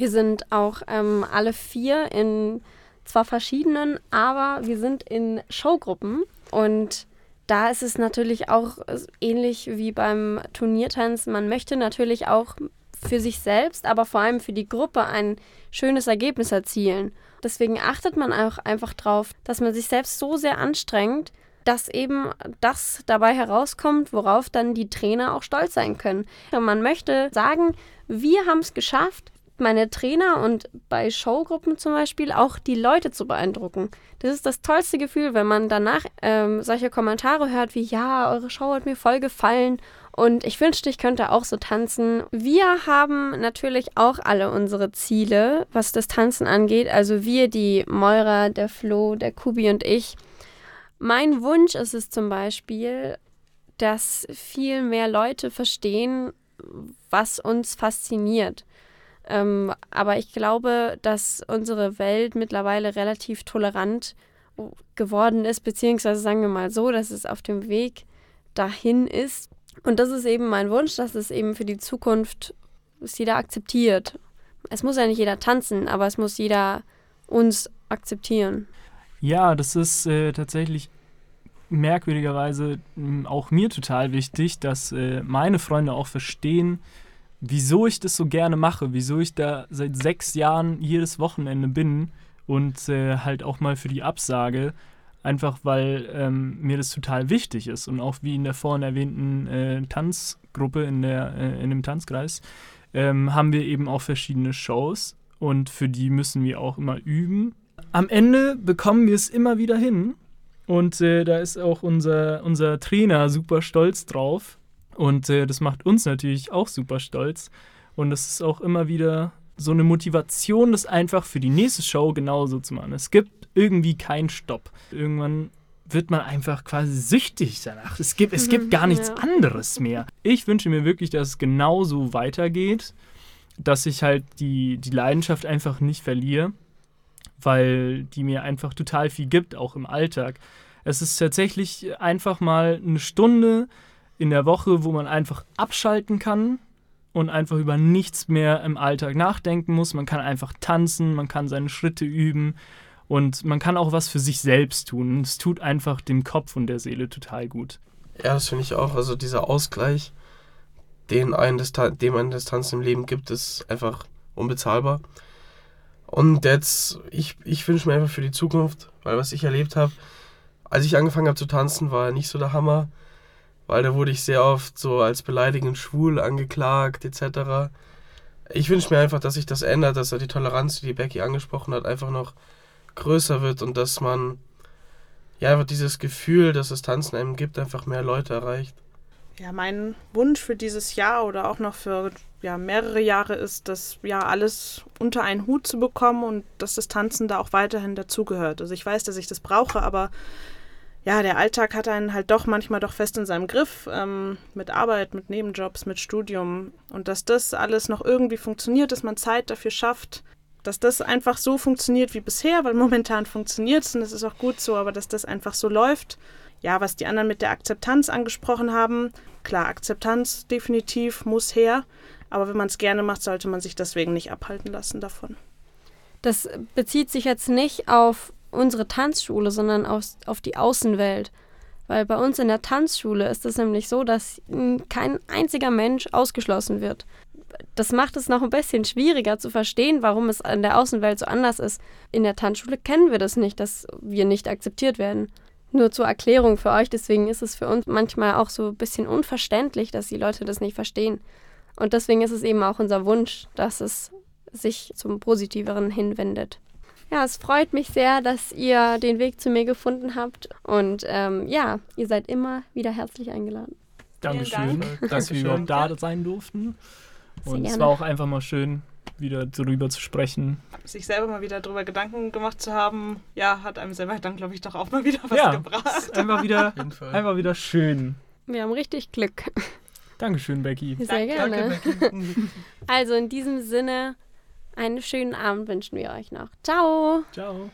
Wir sind auch ähm, alle vier in zwar verschiedenen, aber wir sind in Showgruppen und da ist es natürlich auch ähnlich wie beim Turniertanzen. Man möchte natürlich auch für sich selbst, aber vor allem für die Gruppe ein schönes Ergebnis erzielen. Deswegen achtet man auch einfach darauf, dass man sich selbst so sehr anstrengt, dass eben das dabei herauskommt, worauf dann die Trainer auch stolz sein können. Man möchte sagen, wir haben es geschafft, meine Trainer und bei Showgruppen zum Beispiel auch die Leute zu beeindrucken. Das ist das tollste Gefühl, wenn man danach ähm, solche Kommentare hört wie, ja, eure Show hat mir voll gefallen und ich wünschte, ich könnte auch so tanzen. Wir haben natürlich auch alle unsere Ziele, was das Tanzen angeht. Also wir, die Moira, der Flo, der Kubi und ich. Mein Wunsch ist es zum Beispiel, dass viel mehr Leute verstehen, was uns fasziniert. Ähm, aber ich glaube, dass unsere Welt mittlerweile relativ tolerant geworden ist, beziehungsweise sagen wir mal so, dass es auf dem Weg dahin ist. Und das ist eben mein Wunsch, dass es eben für die Zukunft es jeder akzeptiert. Es muss ja nicht jeder tanzen, aber es muss jeder uns akzeptieren. Ja, das ist äh, tatsächlich merkwürdigerweise auch mir total wichtig, dass äh, meine Freunde auch verstehen, wieso ich das so gerne mache, wieso ich da seit sechs Jahren jedes Wochenende bin und äh, halt auch mal für die Absage, einfach weil ähm, mir das total wichtig ist und auch wie in der vorhin erwähnten äh, Tanzgruppe in, der, äh, in dem Tanzkreis ähm, haben wir eben auch verschiedene Shows und für die müssen wir auch immer üben. Am Ende bekommen wir es immer wieder hin und äh, da ist auch unser, unser Trainer super stolz drauf und äh, das macht uns natürlich auch super stolz. Und das ist auch immer wieder so eine Motivation, das einfach für die nächste Show genauso zu machen. Es gibt irgendwie keinen Stopp. Irgendwann wird man einfach quasi süchtig danach. Es gibt, es gibt gar nichts ja. anderes mehr. Ich wünsche mir wirklich, dass es genauso weitergeht, dass ich halt die, die Leidenschaft einfach nicht verliere, weil die mir einfach total viel gibt, auch im Alltag. Es ist tatsächlich einfach mal eine Stunde in der Woche, wo man einfach abschalten kann und einfach über nichts mehr im Alltag nachdenken muss. Man kann einfach tanzen, man kann seine Schritte üben und man kann auch was für sich selbst tun. Es tut einfach dem Kopf und der Seele total gut. Ja, das finde ich auch. Also dieser Ausgleich, den ein das, dem ein das Tanzen im Leben gibt, ist einfach unbezahlbar. Und jetzt, ich, ich wünsche mir einfach für die Zukunft, weil was ich erlebt habe, als ich angefangen habe zu tanzen, war nicht so der Hammer weil da wurde ich sehr oft so als beleidigend schwul angeklagt etc. Ich wünsche mir einfach, dass sich das ändert, dass die Toleranz, die, die Becky angesprochen hat, einfach noch größer wird und dass man ja einfach dieses Gefühl, dass es Tanzen einem gibt, einfach mehr Leute erreicht. Ja, mein Wunsch für dieses Jahr oder auch noch für ja, mehrere Jahre ist, das ja alles unter einen Hut zu bekommen und dass das Tanzen da auch weiterhin dazugehört. Also ich weiß, dass ich das brauche, aber ja, der Alltag hat einen halt doch manchmal doch fest in seinem Griff ähm, mit Arbeit, mit Nebenjobs, mit Studium und dass das alles noch irgendwie funktioniert, dass man Zeit dafür schafft, dass das einfach so funktioniert wie bisher, weil momentan funktioniert es und das ist auch gut so, aber dass das einfach so läuft. Ja, was die anderen mit der Akzeptanz angesprochen haben, klar, Akzeptanz definitiv muss her, aber wenn man es gerne macht, sollte man sich deswegen nicht abhalten lassen davon. Das bezieht sich jetzt nicht auf unsere Tanzschule, sondern aus, auf die Außenwelt. Weil bei uns in der Tanzschule ist es nämlich so, dass kein einziger Mensch ausgeschlossen wird. Das macht es noch ein bisschen schwieriger zu verstehen, warum es in der Außenwelt so anders ist. In der Tanzschule kennen wir das nicht, dass wir nicht akzeptiert werden. Nur zur Erklärung für euch, deswegen ist es für uns manchmal auch so ein bisschen unverständlich, dass die Leute das nicht verstehen. Und deswegen ist es eben auch unser Wunsch, dass es sich zum Positiveren hinwendet. Ja, es freut mich sehr, dass ihr den Weg zu mir gefunden habt. Und ähm, ja, ihr seid immer wieder herzlich eingeladen. Dankeschön, Dank. dass wir überhaupt da sein durften. Sehr und gerne. es war auch einfach mal schön, wieder darüber zu sprechen. Sich selber mal wieder darüber Gedanken gemacht zu haben, ja, hat einem selber dann, glaube ich, doch auch mal wieder was ja, gebracht. Einfach wieder, einfach wieder schön. Wir haben richtig Glück. Dankeschön, Becky. Sehr gerne. Danke, Becky. also in diesem Sinne, einen schönen Abend wünschen wir euch noch. Ciao. Ciao.